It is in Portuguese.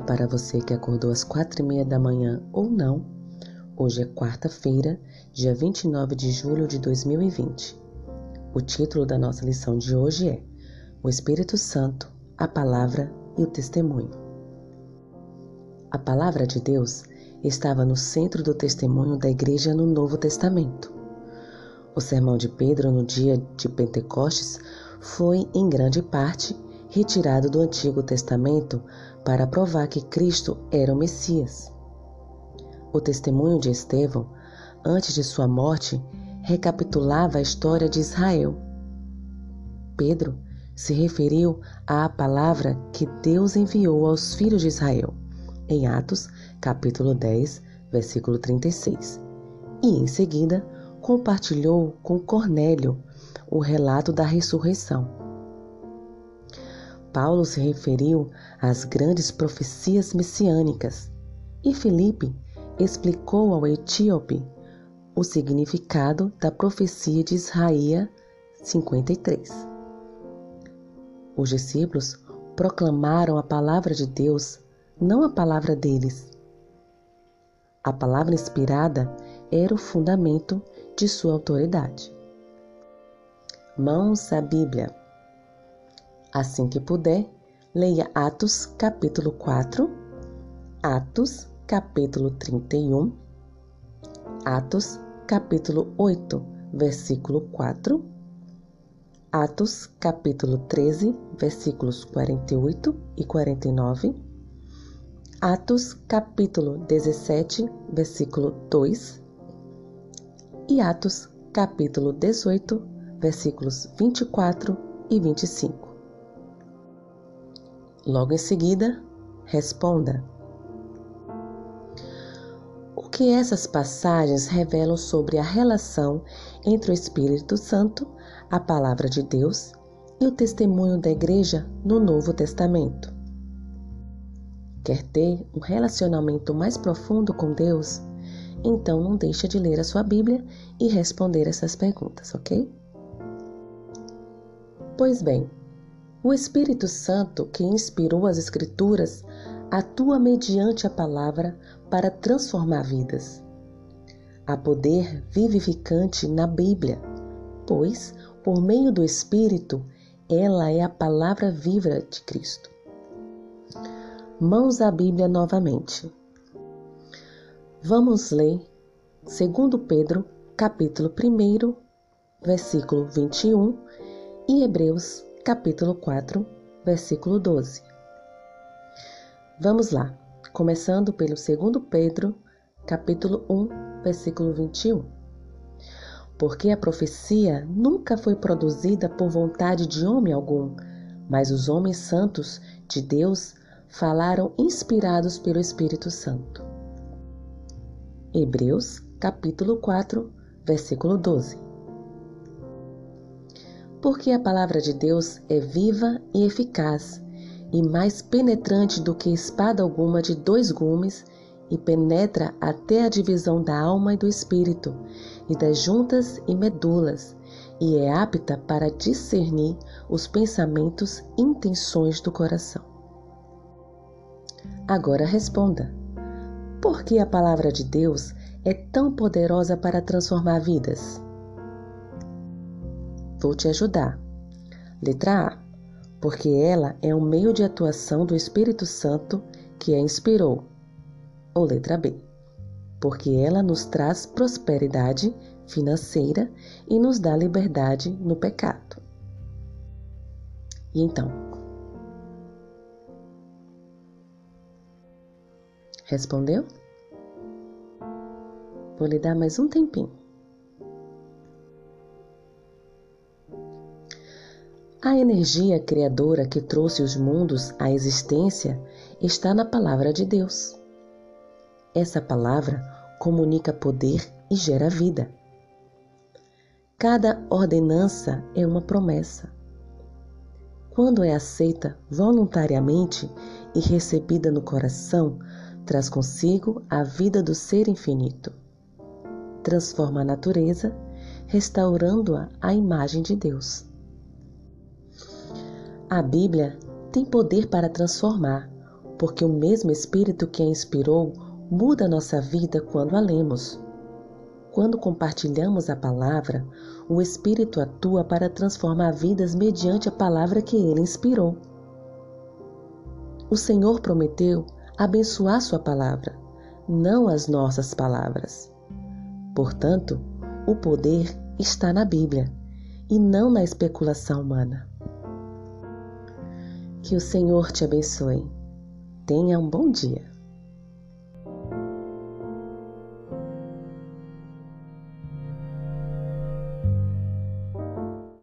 Para você que acordou às quatro e meia da manhã ou não. Hoje é quarta-feira, dia 29 de julho de 2020. O título da nossa lição de hoje é O Espírito Santo, a Palavra e o Testemunho. A Palavra de Deus estava no centro do testemunho da Igreja no Novo Testamento. O sermão de Pedro no dia de Pentecostes foi, em grande parte, retirado do Antigo Testamento para provar que Cristo era o Messias. O testemunho de Estevão, antes de sua morte, recapitulava a história de Israel. Pedro se referiu à palavra que Deus enviou aos filhos de Israel, em Atos, capítulo 10, versículo 36. E em seguida, compartilhou com Cornélio o relato da ressurreição. Paulo se referiu às grandes profecias messiânicas e Filipe explicou ao etíope o significado da profecia de Isaías 53. Os discípulos proclamaram a palavra de Deus, não a palavra deles. A palavra inspirada era o fundamento de sua autoridade. Mãos à Bíblia. Assim que puder, leia Atos capítulo 4, Atos capítulo 31, Atos capítulo 8, versículo 4, Atos capítulo 13, versículos 48 e 49, Atos capítulo 17, versículo 2 e Atos capítulo 18, versículos 24 e 25. Logo em seguida, responda: O que essas passagens revelam sobre a relação entre o Espírito Santo, a Palavra de Deus e o testemunho da Igreja no Novo Testamento? Quer ter um relacionamento mais profundo com Deus? Então não deixa de ler a sua Bíblia e responder essas perguntas, ok? Pois bem, o Espírito Santo, que inspirou as Escrituras, atua mediante a palavra para transformar vidas. Há poder vivificante na Bíblia, pois, por meio do Espírito, ela é a palavra viva de Cristo. Mãos à Bíblia novamente. Vamos ler 2 Pedro, capítulo 1, versículo 21 e Hebreus capítulo 4, versículo 12. Vamos lá, começando pelo 2 Pedro, capítulo 1, versículo 21. Porque a profecia nunca foi produzida por vontade de homem algum, mas os homens santos de Deus falaram inspirados pelo Espírito Santo. Hebreus, capítulo 4, versículo 12 porque a palavra de Deus é viva e eficaz, e mais penetrante do que espada alguma de dois gumes, e penetra até a divisão da alma e do espírito, e das juntas e medulas, e é apta para discernir os pensamentos e intenções do coração. Agora responda: por que a palavra de Deus é tão poderosa para transformar vidas? Vou te ajudar. Letra A. Porque ela é um meio de atuação do Espírito Santo que a inspirou. Ou letra B. Porque ela nos traz prosperidade financeira e nos dá liberdade no pecado. E então? Respondeu? Vou lhe dar mais um tempinho. A energia criadora que trouxe os mundos à existência está na palavra de Deus. Essa palavra comunica poder e gera vida. Cada ordenança é uma promessa. Quando é aceita voluntariamente e recebida no coração, traz consigo a vida do ser infinito. Transforma a natureza, restaurando-a à imagem de Deus. A Bíblia tem poder para transformar, porque o mesmo Espírito que a inspirou muda a nossa vida quando a lemos. Quando compartilhamos a palavra, o Espírito atua para transformar vidas mediante a palavra que ele inspirou. O Senhor prometeu abençoar Sua palavra, não as nossas palavras. Portanto, o poder está na Bíblia e não na especulação humana. Que o Senhor te abençoe. Tenha um bom dia.